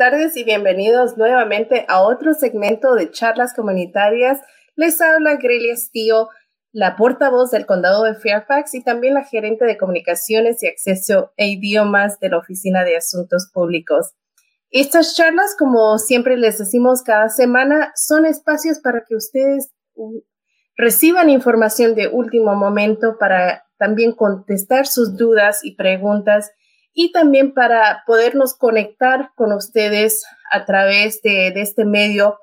tardes y bienvenidos nuevamente a otro segmento de charlas comunitarias. Les habla Grelia Estío, la portavoz del condado de Fairfax y también la gerente de comunicaciones y acceso a idiomas de la Oficina de Asuntos Públicos. Estas charlas, como siempre les decimos cada semana, son espacios para que ustedes uh, reciban información de último momento para también contestar sus dudas y preguntas y también para podernos conectar con ustedes a través de, este medio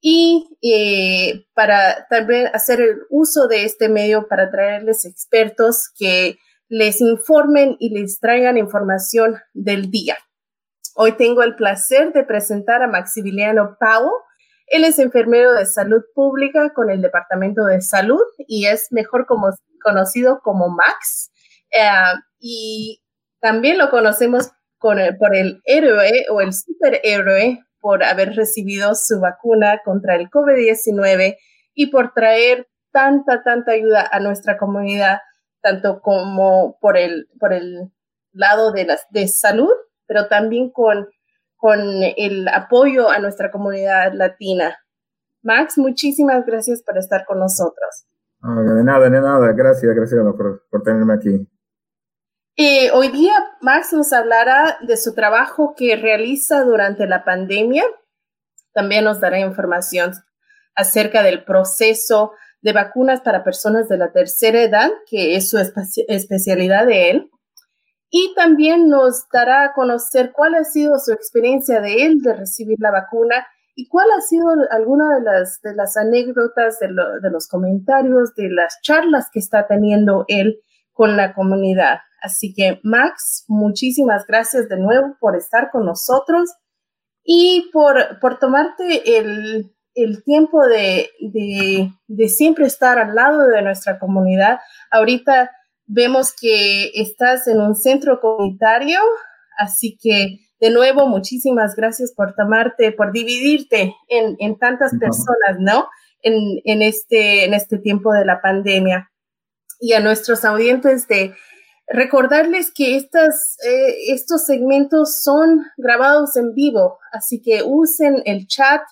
y eh, para también hacer el uso de este medio para traerles expertos que les informen y les traigan información del día. Hoy tengo el placer de presentar a Maximiliano Pau. Él es enfermero de salud pública con el Departamento de Salud y es mejor conocido como Max. Eh, y también lo conocemos por el héroe o el superhéroe por haber recibido su vacuna contra el COVID-19 y por traer tanta, tanta ayuda a nuestra comunidad, tanto como por el, por el lado de, la, de salud, pero también con, con el apoyo a nuestra comunidad latina. Max, muchísimas gracias por estar con nosotros. de nada, de nada. Gracias, gracias por, por tenerme aquí. Eh, hoy día Max nos hablará de su trabajo que realiza durante la pandemia. También nos dará información acerca del proceso de vacunas para personas de la tercera edad, que es su especialidad de él. Y también nos dará a conocer cuál ha sido su experiencia de él de recibir la vacuna y cuál ha sido alguna de las, de las anécdotas, de, de los comentarios, de las charlas que está teniendo él con la comunidad. Así que, Max, muchísimas gracias de nuevo por estar con nosotros y por, por tomarte el, el tiempo de, de, de, siempre estar al lado de nuestra comunidad. Ahorita vemos que estás en un centro comunitario, así que de nuevo, muchísimas gracias por tomarte, por dividirte en, en tantas personas, ¿no? En, en, este, en este tiempo de la pandemia. Y a nuestros audientes de Recordarles que estas, eh, estos segmentos son grabados en vivo, así que usen el chat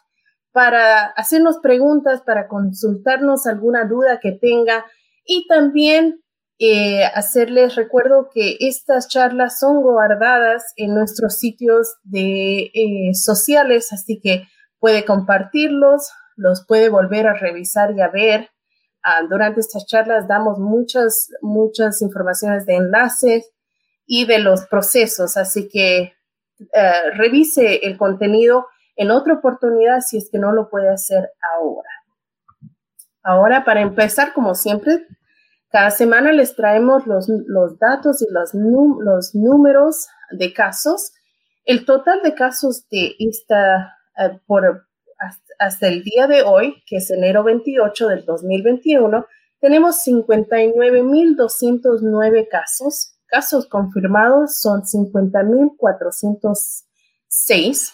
para hacernos preguntas, para consultarnos alguna duda que tenga y también eh, hacerles recuerdo que estas charlas son guardadas en nuestros sitios de eh, sociales, así que puede compartirlos, los puede volver a revisar y a ver Ah, durante estas charlas damos muchas, muchas informaciones de enlaces y de los procesos, así que eh, revise el contenido en otra oportunidad si es que no lo puede hacer ahora. Ahora, para empezar, como siempre, cada semana les traemos los, los datos y los, los números de casos. El total de casos de esta, uh, por, hasta el día de hoy, que es enero 28 del 2021, tenemos 59.209 casos. Casos confirmados son 50.406.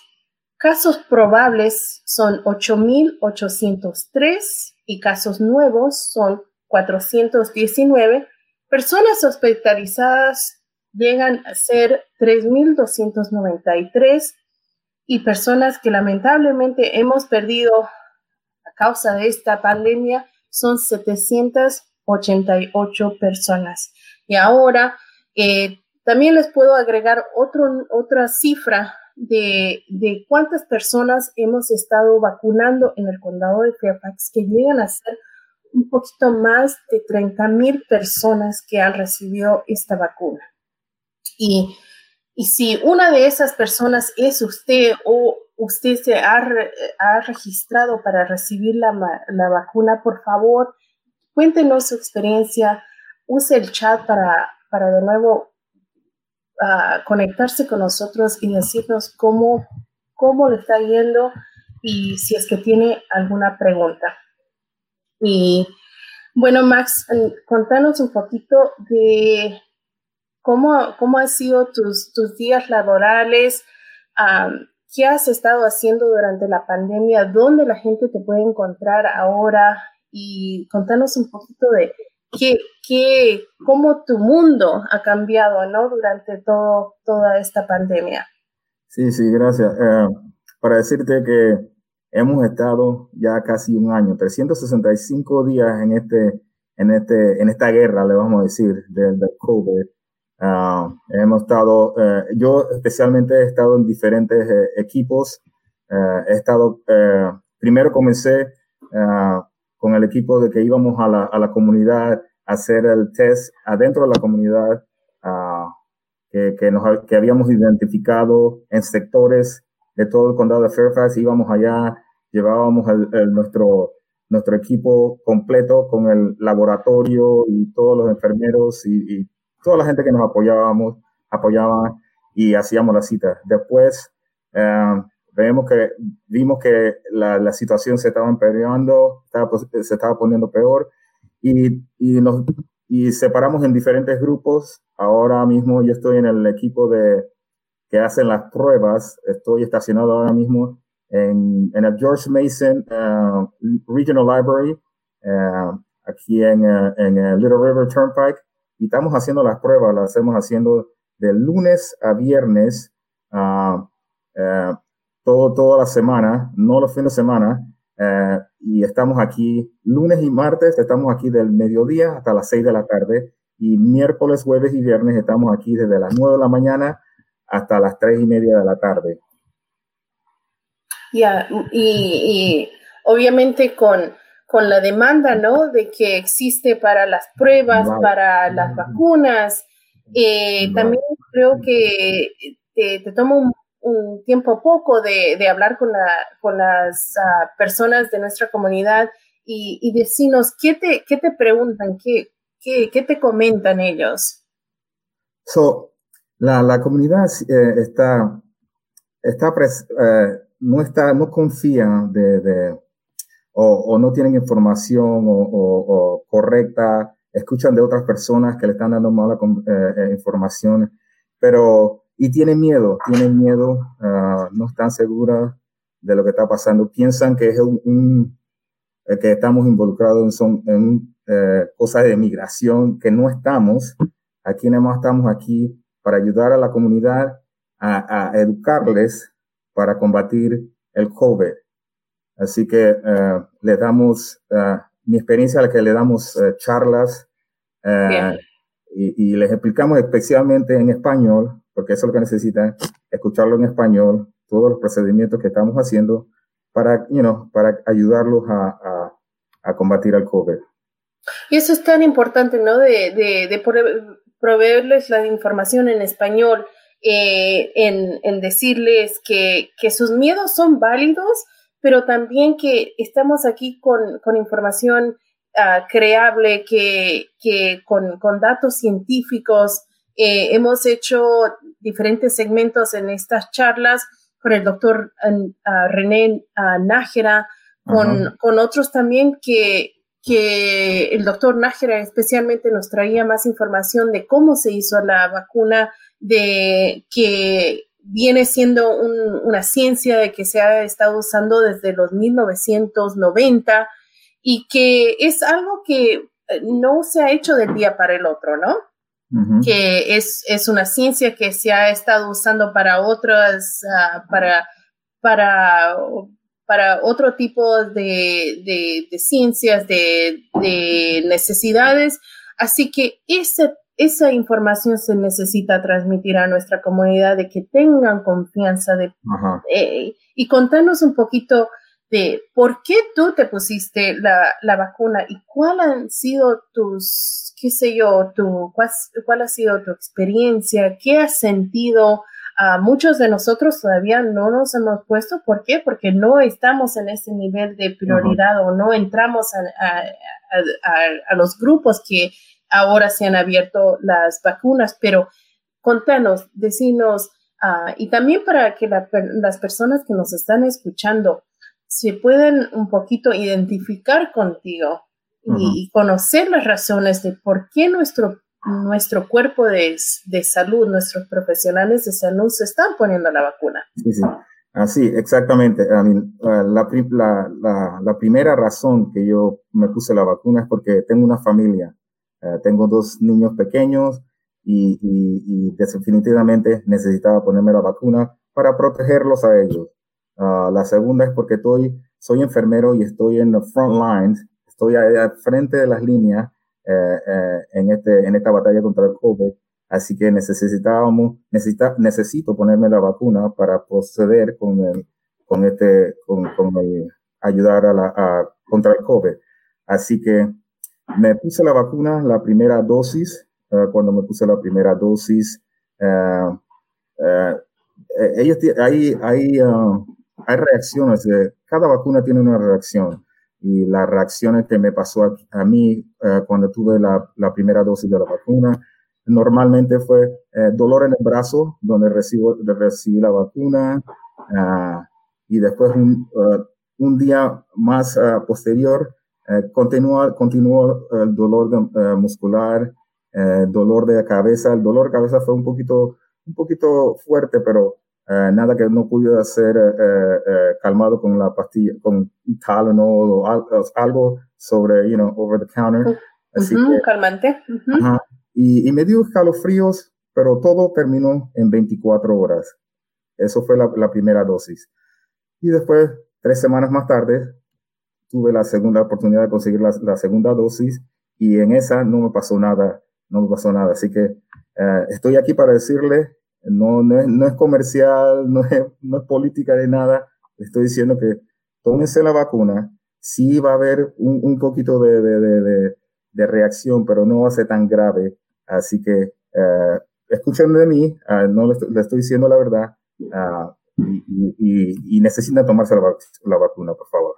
Casos probables son 8.803 y casos nuevos son 419. Personas hospitalizadas llegan a ser 3.293 y personas que lamentablemente hemos perdido a causa de esta pandemia son 788 personas. Y ahora eh, también les puedo agregar otro, otra cifra de, de, cuántas personas hemos estado vacunando en el condado de Fairfax, que llegan a ser un poquito más de 30 mil personas que han recibido esta vacuna. Y y si una de esas personas es usted o usted se ha, ha registrado para recibir la, la, vacuna, por favor, cuéntenos su experiencia, use el chat para, para de nuevo uh, conectarse con nosotros y decirnos cómo, cómo le está yendo y si es que tiene alguna pregunta. Y bueno, Max, contanos un poquito de ¿Cómo, cómo han sido tus, tus días laborales? ¿Qué has estado haciendo durante la pandemia? ¿Dónde la gente te puede encontrar ahora? Y contanos un poquito de qué, qué, cómo tu mundo ha cambiado, ¿no? Durante todo, toda esta pandemia. Sí, sí, gracias. Eh, para decirte que hemos estado ya casi un año, 365 días en este, en este, en esta guerra, le vamos a decir, del, COVID. Ah, hemos estado, eh, yo especialmente he estado en diferentes eh, equipos. he estado, primero comencé con el equipo de que íbamos a la, a la comunidad a hacer el test adentro de la comunidad que, que, nos, que habíamos identificado en sectores de todo el condado de Fairfax. Íbamos allá, llevábamos el, nuestro, nuestro equipo completo con el laboratorio y todos los enfermeros y, toda la gente que nos apoyábamos, apoyaba y hacíamos la cita. Después, eh, vemos que, vimos que la, la situación se estaba empeorando, estaba, se estaba poniendo peor y, y, nos, y separamos en diferentes grupos. Ahora mismo yo estoy en el equipo de que hacen las pruebas. Estoy estacionado ahora mismo en, en el George Mason uh, Regional Library, aquí en, en Little River Turnpike, y estamos haciendo las pruebas, las hacemos haciendo de lunes a viernes, todo, toda la semana, no los fines de semana, y estamos aquí lunes y martes, estamos aquí del mediodía hasta las 6 de la tarde, y miércoles, jueves y viernes estamos aquí desde las 9 de la mañana hasta las 3 y media de la tarde. Ya, y, obviamente con, con la demanda, ¿no? De que existe para las pruebas, para las vacunas, eh, también creo que te, te toma un, tiempo poco de, de, hablar con, la, con las ah, personas de nuestra comunidad y, y decirnos qué te, qué te preguntan, qué, qué, qué te comentan ellos. So, la, la comunidad eh, está, está eh, no está, no confía de, de o, o, no tienen información o, o, correcta, escuchan de otras personas que le están dando mala eh, eh, información, pero y tienen miedo, tienen miedo, uh, no están seguras de lo que está pasando, piensan que es un, un que estamos involucrados en, son, en eh, cosas de migración, que no estamos, aquí nada más estamos aquí para ayudar a la comunidad a, a educarles para combatir el COVID. Así que uh, le damos, uh, mi experiencia es que le damos uh, charlas y, y, les explicamos especialmente en español, porque eso es lo que necesitan, escucharlo en español, todos los procedimientos que estamos haciendo para, you know, para ayudarlos a, a, a combatir el COVID. Y eso es tan importante, ¿no? De, de, de proveerles la información en español eh, en, decirles que, sus miedos son válidos, pero también que estamos aquí con, información uh, creable, que, que con, datos científicos. Eh, hemos hecho diferentes segmentos en estas charlas con el doctor uh, René uh, Nájera, con, con, otros también que, que el doctor Nájera especialmente nos traía más información de cómo se hizo la vacuna de que viene siendo una ciencia de que se ha estado usando desde los 1990 y que es algo que eh, no se ha hecho del día para el otro, ¿no? Que es, es, una ciencia que se ha estado usando para otras, uh, para, para, para otro tipo de, de, de ciencias, de, de, necesidades. Así que ese esa información se necesita transmitir a nuestra comunidad de que tengan confianza de, eh, y contanos un poquito de por qué tú te pusiste la, la, vacuna y cuál han sido tus, qué sé yo, tu, cuál, cuál ha sido tu experiencia, qué has sentido. a muchos de nosotros todavía no nos hemos puesto. ¿Por qué? Porque no estamos en ese nivel de prioridad o no entramos a, a, a, a los grupos que ahora se han abierto las vacunas, pero contanos, decinos, uh, y también para que las personas que nos están escuchando se puedan un poquito identificar contigo y, conocer las razones de por qué nuestro, nuestro cuerpo de, de, salud, nuestros profesionales de salud se están poniendo la vacuna. Sí, sí. Así, exactamente. la, la, la, primera razón que yo me puse la vacuna es porque tengo una familia eh, tengo dos niños pequeños y, y, y, definitivamente necesitaba ponerme la vacuna para protegerlos a ellos. Ah, la segunda es porque estoy, soy enfermero y estoy en the front lines, estoy al frente de las líneas eh, eh, en, este, en esta batalla contra el COVID. Así que necesitábamos, necesita, necesito ponerme la vacuna para proceder con el, con este, con, con ayudar a la, a, contra el COVID. Así que me puse la vacuna, la primera dosis, uh, cuando me puse la primera dosis, uh, uh, ellos hay, hay, hay reacciones, cada vacuna tiene una reacción. Y las reacciones que me pasó a, a mí cuando tuve la, la, primera dosis de la vacuna, normalmente fue dolor en el brazo donde recibo, recibí la vacuna y después un, un día más posterior eh, continúa, continúa el dolor de, eh, muscular, eh, dolor de cabeza. El dolor de cabeza fue un poquito, un poquito fuerte, pero nada que no pudiera ser calmado con la pastilla, con Tylenol o algo sobre, you know, over the counter. Así calmante. y, y, me dio escalofríos, pero todo terminó en 24 horas. Eso fue la, la primera dosis. Y después, tres semanas más tarde, tuve la segunda oportunidad de conseguir la, segunda dosis y en esa no me pasó nada, no me pasó nada. Así que eh, estoy aquí para decirle, no, no, es, no es comercial, no es, no es política de nada, estoy diciendo que tómense la vacuna, sí va a haber un, un poquito de, de, de, de, reacción, pero no va a ser tan grave. Así que eh, escuchen de mí, uh, no le estoy, le estoy, diciendo la verdad uh, y, y, y, necesitan tomarse la, la vacuna, por favor.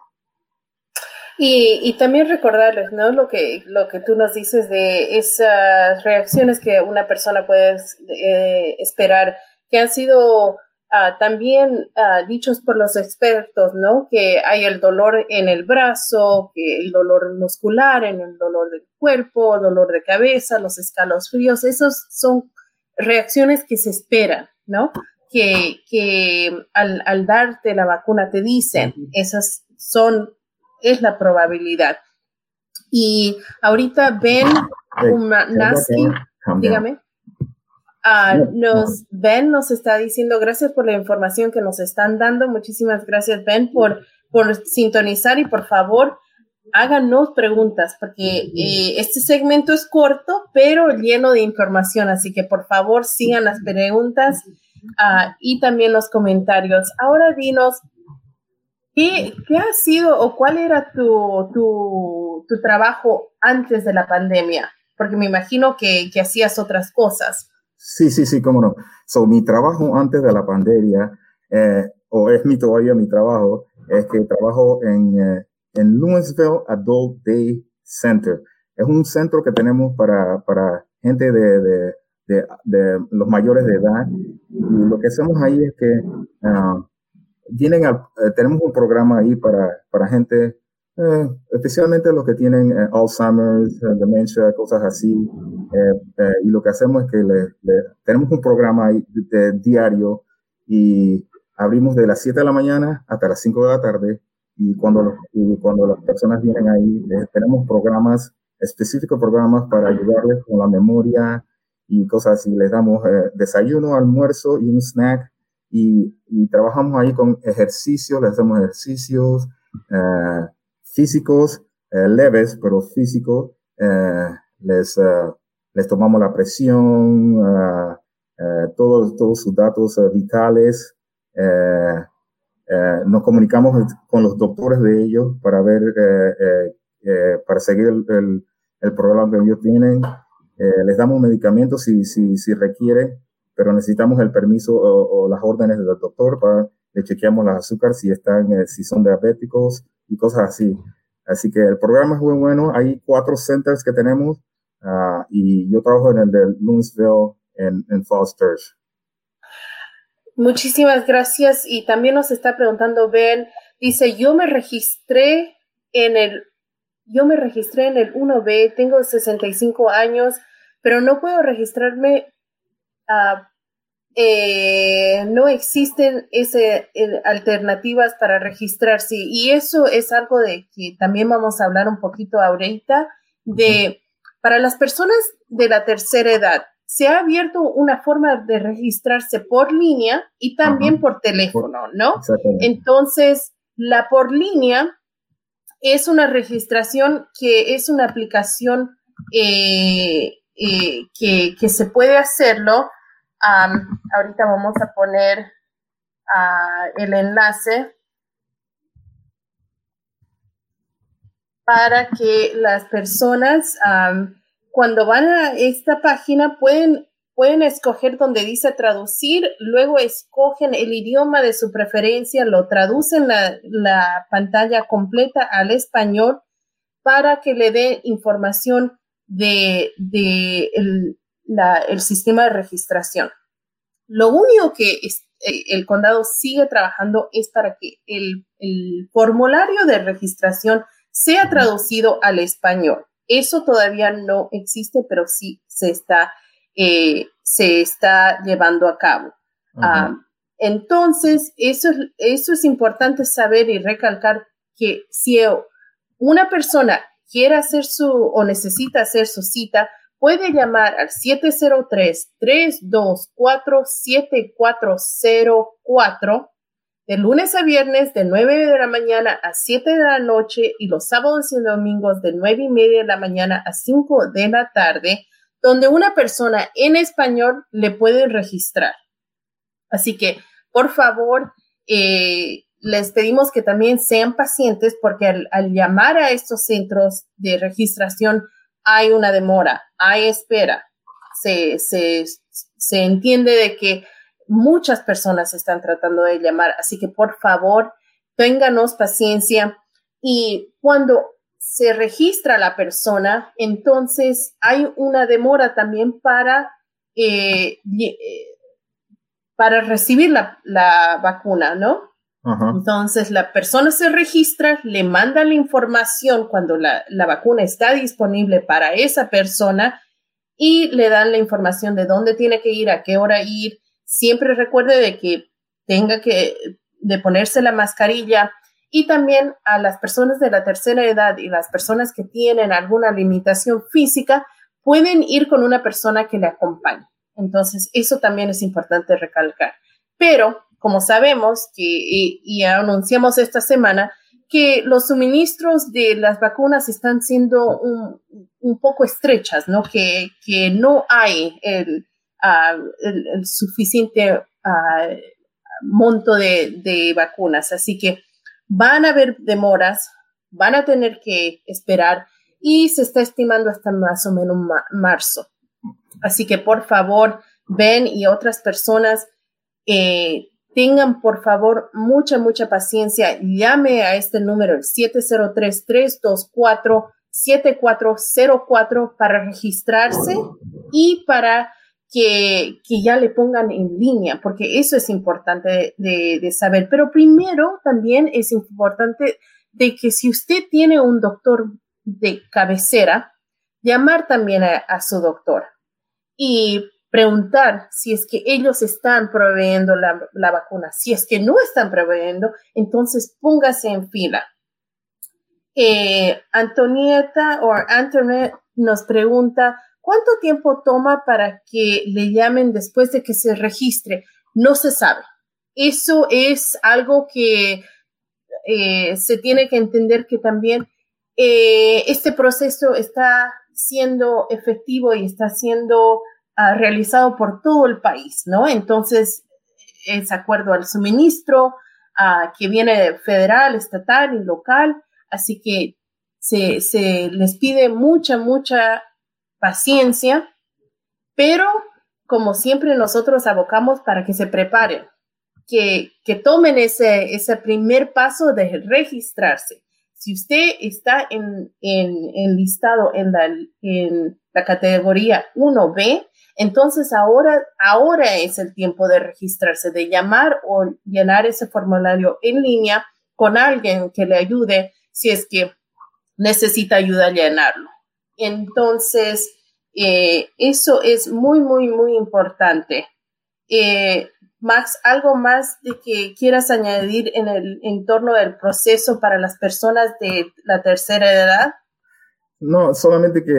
Y, y, también recordarles, ¿no? Lo que, lo que tú nos dices de esas reacciones que una persona puede eh, esperar, que han sido ah, también ah, dichos por los expertos, ¿no? Que hay el dolor en el brazo, que el dolor muscular, en el dolor del cuerpo, dolor de cabeza, los escalofríos, esos son reacciones que se esperan, ¿no? Que, que al, al darte la vacuna te dicen, esas son es la probabilidad. Y ahorita Ben Nasty, dígame, ah, nos, Ben nos está diciendo, gracias por la información que nos están dando. Muchísimas gracias, Ben, por, por sintonizar y por favor, háganos preguntas, porque eh, este segmento es corto, pero lleno de información, así que por favor sigan las preguntas uh, y también los comentarios. Ahora dinos, ¿Qué, ¿Qué, ha sido o cuál era tu, tu, tu, trabajo antes de la pandemia? Porque me imagino que, que, hacías otras cosas. Sí, sí, sí, cómo no. So, mi trabajo antes de la pandemia, eh, o es mi todavía mi trabajo, es que trabajo en, eh, en Louisville Adult Day Center. Es un centro que tenemos para, para gente de, de, de, de los mayores de edad. Y lo que hacemos ahí es que uh, tienen, eh, tenemos un programa ahí para, para gente, eh, especialmente los que tienen eh, Alzheimer's, demencia, cosas así. y lo que hacemos es que le, tenemos un programa ahí de, diario y abrimos de las 7 de la mañana hasta las 5 de la tarde. Y cuando, y cuando las personas vienen ahí, tenemos programas, específicos programas para ayudarles con la memoria y cosas así. Les damos desayuno, almuerzo y un snack y, y, trabajamos ahí con ejercicios, le hacemos ejercicios eh, físicos, eh, leves, pero físicos. Eh, les, eh, les tomamos la presión, eh, todos, todos sus datos vitales. nos comunicamos con los doctores de ellos para ver, para seguir el, el, el, programa que ellos tienen. les damos medicamentos si, si, si requiere pero necesitamos el permiso o, las órdenes del doctor para le chequeamos las azúcar si están, eh, si son diabéticos y cosas así. Así que el programa es muy bueno. Hay cuatro centers que tenemos uh, y yo trabajo en el de Louisville en, en Muchísimas gracias. Y también nos está preguntando Ben, dice, yo me registré en el, yo me registré en el 1B, tengo 65 años, pero no puedo registrarme Ah, eh, no existen ese, alternativas para registrarse. Y eso es algo de que también vamos a hablar un poquito ahorita de para las personas de la tercera edad se ha abierto una forma de registrarse por línea y también por teléfono, ¿no? Entonces, la por línea es una registración que es una aplicación eh, eh, que, se puede hacerlo. ahorita vamos a poner ah, el enlace para que las personas cuando van a esta página pueden, pueden escoger donde dice traducir, luego escogen el idioma de su preferencia, lo traducen la, la pantalla completa al español para que le dé información de, de el, la, el, sistema de registración. Lo único que eh, el condado sigue trabajando es para que el, el formulario de registración sea traducido al español. Eso todavía no existe, pero sí se está, eh, se está llevando a cabo. Ah, entonces, eso, eso es importante saber y recalcar que si una persona quiere hacer su o necesita hacer su cita, puede llamar al 703-324-7404 de lunes a viernes de 9 de la mañana a 7 de la noche y los sábados y domingos de 9 y media de la mañana a 5 de la tarde, donde una persona en español le puede registrar. Así que, por favor, eh, les pedimos que también sean pacientes porque al, llamar a estos centros de registración hay una demora, hay espera. Se, se, se entiende de que muchas personas están tratando de llamar, así que por favor, ténganos paciencia y cuando se registra la persona, entonces hay una demora también para, eh, eh, para recibir la, vacuna, ¿no? Entonces la persona se registra, le manda la información cuando la, la, vacuna está disponible para esa persona y le dan la información de dónde tiene que ir, a qué hora ir, siempre recuerde de que tenga que de ponerse la mascarilla y también a las personas de la tercera edad y las personas que tienen alguna limitación física pueden ir con una persona que le acompañe. Entonces, eso también es importante recalcar. Pero, como sabemos que, y, anunciamos esta semana, que los suministros de las vacunas están siendo un, poco estrechas, ¿no? Que, que no hay el, el, suficiente monto de, vacunas. Así que van a haber demoras, van a tener que esperar y se está estimando hasta más o menos marzo. Así que por favor, ven y otras personas eh, tengan por favor mucha, mucha paciencia. Llame a este número, el 703-324-7404 para registrarse y para que, ya le pongan en línea, porque eso es importante de, saber. Pero primero también es importante de que si usted tiene un doctor de cabecera, llamar también a, su doctor y preguntar si es que ellos están proveyendo la, la, vacuna. Si es que no están proveyendo, entonces póngase en fila. Eh, Antonieta o Antoinette nos pregunta, ¿Cuánto tiempo toma para que le llamen después de que se registre? No se sabe. Eso es algo que eh, se tiene que entender que también eh, este proceso está siendo efectivo y está siendo realizado por todo el país, ¿no? Entonces, es acuerdo al suministro que viene federal, estatal y local, así que se, se les pide mucha, mucha paciencia, pero como siempre nosotros abocamos para que se preparen, que, que tomen ese, ese primer paso de registrarse. Si usted está en, en, listado en la, en la categoría 1B, entonces ahora, ahora es el tiempo de registrarse, de llamar o llenar ese formulario en línea con alguien que le ayude si es que necesita ayuda a llenarlo. Entonces, eh, eso es muy, muy, muy importante. Eh, Max, ¿algo más de que quieras añadir en el entorno del proceso para las personas de la tercera edad? No, solamente que,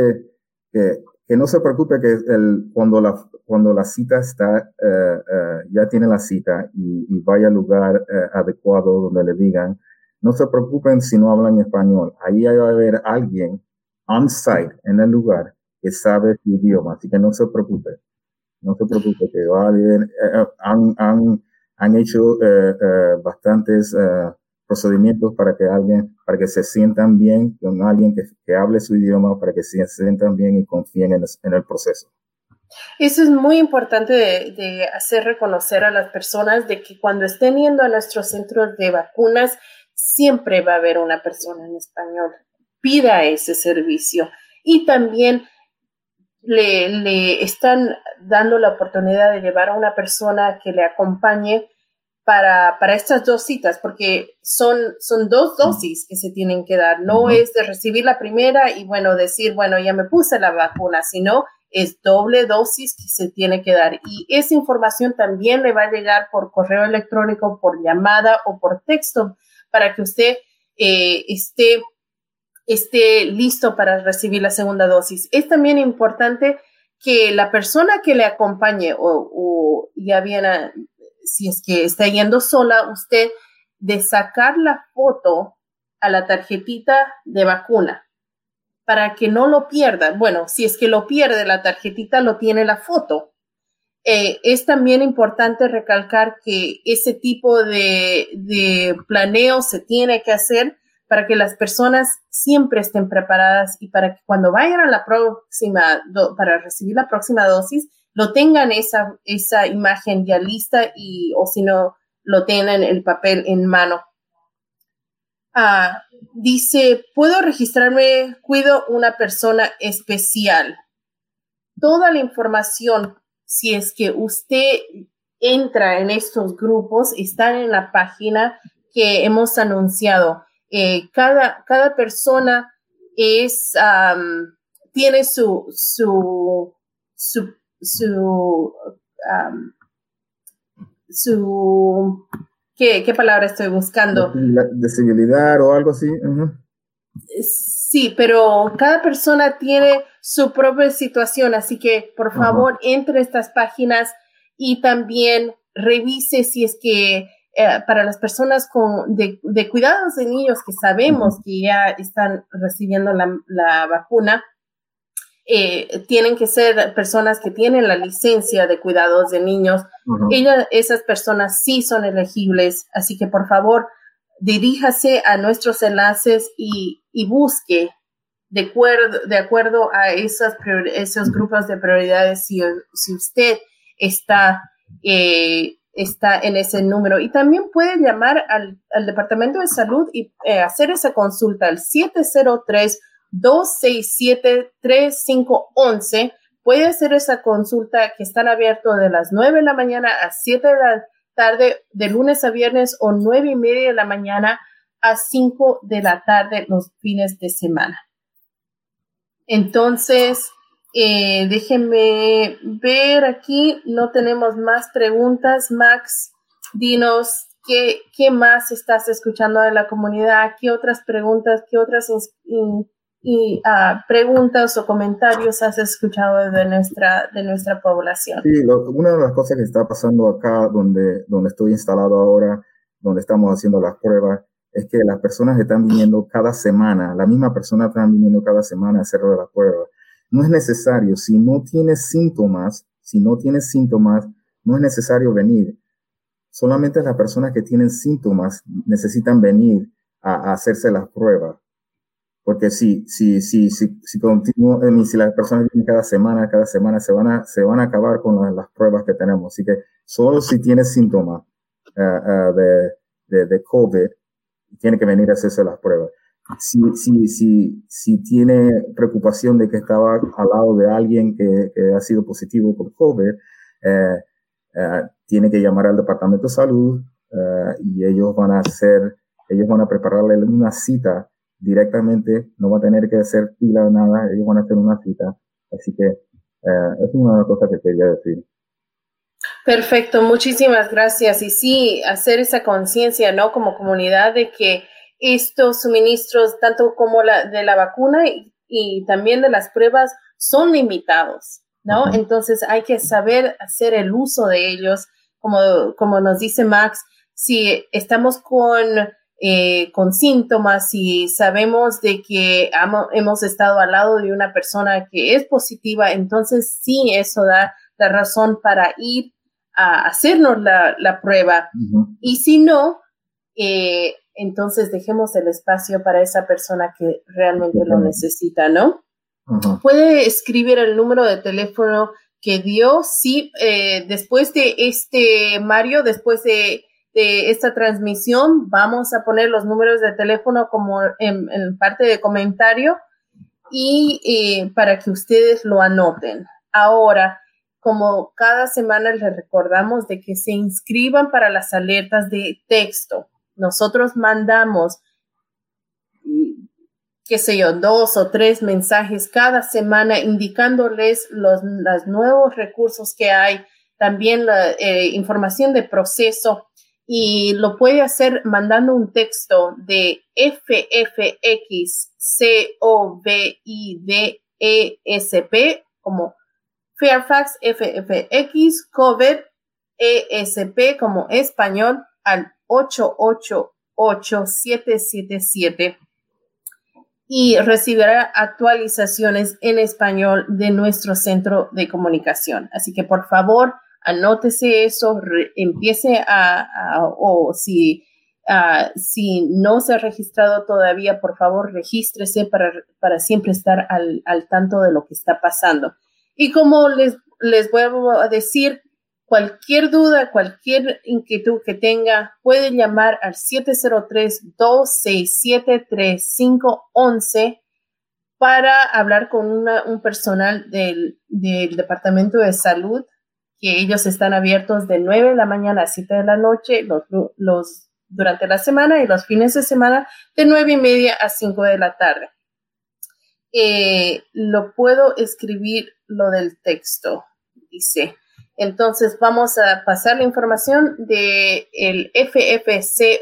que no se preocupe que el, cuando, la, cuando la cita está, eh, eh, ya tiene la cita y, vaya al lugar eh, adecuado donde le digan, no se preocupen si no hablan español. Ahí va a haber alguien on site en el lugar que sabe su idioma, así que no se preocupe. No se preocupe que va a haber, han, han, han hecho bastantes procedimientos para que alguien, para que se sientan bien con alguien que, que hable su idioma, para que se sientan bien y confíen en, el proceso. Eso es muy importante de, de, hacer reconocer a las personas de que cuando estén yendo a nuestros centros de vacunas, siempre va a haber una persona en español. Pida ese servicio. Y también le, le están dando la oportunidad de llevar a una persona que le acompañe para, para estas dos citas, porque son, son dos dosis que se tienen que dar. No es de recibir la primera y, bueno, decir, bueno, ya me puse la vacuna, sino es doble dosis que se tiene que dar. Y esa información también le va a llegar por correo electrónico, por llamada o por texto para que usted eh, esté, esté listo para recibir la segunda dosis. Es también importante que la persona que le acompañe o, o ya viene si es que está yendo sola, usted de sacar la foto a la tarjetita de vacuna para que no lo pierda. Bueno, si es que lo pierde la tarjetita, lo tiene la foto. Eh, es también importante recalcar que ese tipo de, de planeo se tiene que hacer para que las personas siempre estén preparadas y para que cuando vayan a la próxima, para recibir la próxima dosis, lo tengan esa, esa imagen ya lista y, o si no, lo tengan el papel en mano. Ah, dice, puedo registrarme, cuido una persona especial. Toda la información, si es que usted entra en estos grupos, están en la página que hemos anunciado. Eh, cada, cada persona es, tiene su, su, su su, su ¿qué, ¿qué, palabra estoy buscando? Deseabilidad o algo así. Sí, pero cada persona tiene su propia situación, así que por favor entre estas páginas y también revise si es que eh, para las personas con, de, cuidados de niños que sabemos que ya están recibiendo la, la vacuna, eh, tienen que ser personas que tienen la licencia de cuidados de niños. esas personas sí son elegibles, así que por favor diríjase a nuestros enlaces y, busque de acuerdo, de acuerdo a esas esos grupos de prioridades si, si usted está, eh, está en ese número. Y también puede llamar al, Departamento de Salud y eh, hacer esa consulta al 703 267-3511. Puede hacer esa consulta que están abiertos de las 9 de la mañana a 7 de la tarde, de lunes a viernes, o 9 y media de la mañana a 5 de la tarde los fines de semana. Entonces, eh, déjenme ver aquí, no tenemos más preguntas. Max, dinos qué, qué más estás escuchando de la comunidad, qué otras preguntas, qué otras y uh, preguntas o comentarios has escuchado de nuestra, de nuestra población. Sí, una de las cosas que está pasando acá donde, donde estoy instalado ahora, donde estamos haciendo las pruebas, es que las personas están viniendo cada semana, la misma persona están viniendo cada semana a hacer las pruebas. No es necesario, si no tienes síntomas, si no tienes síntomas, no es necesario venir. Solamente las personas que tienen síntomas necesitan venir a, a hacerse las pruebas porque si, si, si, si, si, continúo, eh, si las personas vienen cada semana, cada semana, se van a, se van a acabar con las, pruebas que tenemos. Así que solo si tienes síntomas uh, uh, de, de, de, COVID, tiene que venir a hacerse las pruebas. Si, si, si, si tiene preocupación de que estaba al lado de alguien que, que ha sido positivo por COVID, eh, tiene que llamar al Departamento de Salud y ellos van a hacer, ellos van a prepararle una cita directamente, no va a tener que hacer fila o nada, ellos van a hacer una cita. Así que eh, es una cosa que quería decir. Perfecto, muchísimas gracias. Y sí, hacer esa conciencia, ¿no? Como comunidad de que estos suministros, tanto como la de la vacuna y, y, también de las pruebas, son limitados, ¿no? Entonces hay que saber hacer el uso de ellos, como, como nos dice Max, si estamos con, eh, con síntomas, si sabemos de que hemos estado al lado de una persona que es positiva, entonces sí, eso da la razón para ir a hacernos la, prueba. Y si no, eh, entonces dejemos el espacio para esa persona que realmente lo necesita, ¿no? Puede escribir el número de teléfono que dio, sí, eh, después de este, Mario, después de, esta transmisión, vamos a poner los números de teléfono como en, parte de comentario y eh, para que ustedes lo anoten. Ahora, como cada semana les recordamos de que se inscriban para las alertas de texto. Nosotros mandamos, qué sé yo, dos o tres mensajes cada semana indicándoles los, nuevos recursos que hay, también la eh, información de proceso y lo puede hacer mandando un texto de FFX como Fairfax FFX COVID ESP como español al 888-777 y recibirá actualizaciones en español de nuestro centro de comunicación. Así que por favor, anótese eso, empiece a, o si, si no se ha registrado todavía, por favor, regístrese para, para siempre estar al, al tanto de lo que está pasando. Y como les, les vuelvo a decir, cualquier duda, cualquier inquietud que tenga, puede llamar al 703-267-3511 para hablar con un personal del, Departamento de Salud, que ellos están abiertos de 9 de la mañana a 7 de la noche los, los, durante la semana y los fines de semana de 9 y media a 5 de la tarde. Eh, lo puedo escribir lo del texto, dice. Entonces vamos a pasar la información de el FFCOVIDESP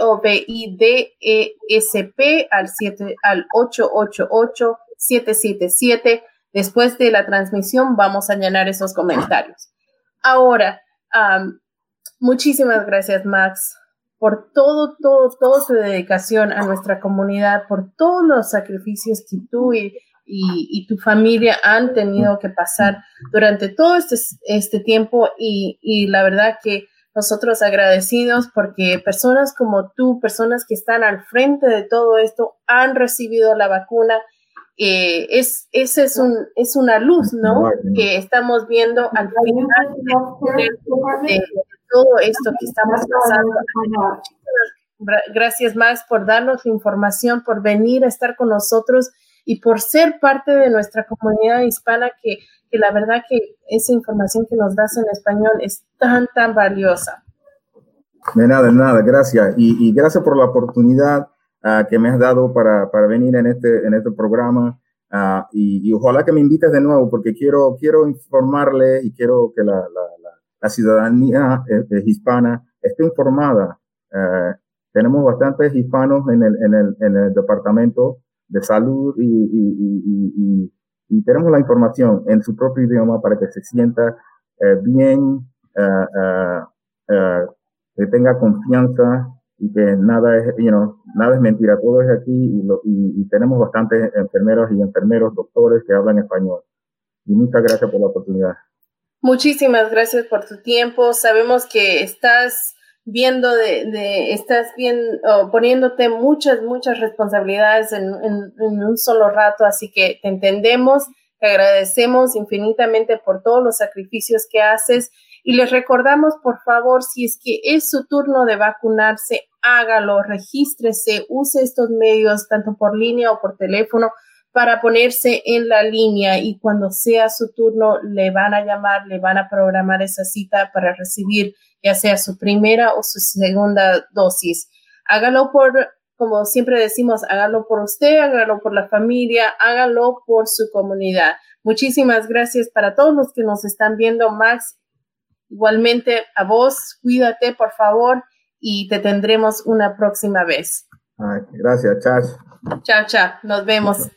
al, 7, al 888-777. Después de la transmisión vamos a llenar esos comentarios. Ahora, muchísimas gracias Max por todo, todo, toda tu dedicación a nuestra comunidad, por todos los sacrificios que tú y y, tu familia han tenido que pasar durante todo este, este tiempo y, la verdad que nosotros agradecidos porque personas como tú, personas que están al frente de todo esto, han recibido la vacuna. Eh, es, ese es, un, es una luz, ¿no? Que estamos viendo al final de, todo esto que estamos pasando. Gracias, Max, por darnos la información, por venir a estar con nosotros y por ser parte de nuestra comunidad hispana que, la verdad que esa información que nos das en español es tan, tan valiosa. De nada, de nada, gracias. Y, gracias por la oportunidad ah, que me has dado para, venir en este, en este programa. Ah, y, ojalá que me invites de nuevo porque quiero, quiero informarle y quiero que la, ciudadanía eh, eh, hispana esté informada. Ah, tenemos bastantes hispanos en el, en el, en el departamento de salud y, tenemos la información en su propio idioma para que se sienta eh, bien, que tenga confianza y que nada es, you know, nada es mentira, todo es aquí y, tenemos bastantes enfermeros y enfermeros, doctores que hablan español. Y muchas gracias por la oportunidad. Muchísimas gracias por tu tiempo. Sabemos que estás viendo de, estás bien, poniéndote muchas, muchas responsabilidades en, un solo rato, así que te entendemos, te agradecemos infinitamente por todos los sacrificios que haces y les recordamos, por favor, si es que es su turno de vacunarse, hágalo, regístrese, use estos medios, tanto por línea o por teléfono, para ponerse en la línea y cuando sea su turno le van a llamar, le van a programar esa cita para recibir ya sea su primera o su segunda dosis. Hágalo por, como siempre decimos, hágalo por usted, hágalo por la familia, hágalo por su comunidad. Muchísimas gracias para todos los que nos están viendo, Max. Igualmente a vos, cuídate por favor y te tendremos una próxima vez. gracias, chao. Chao, chao, nos vemos.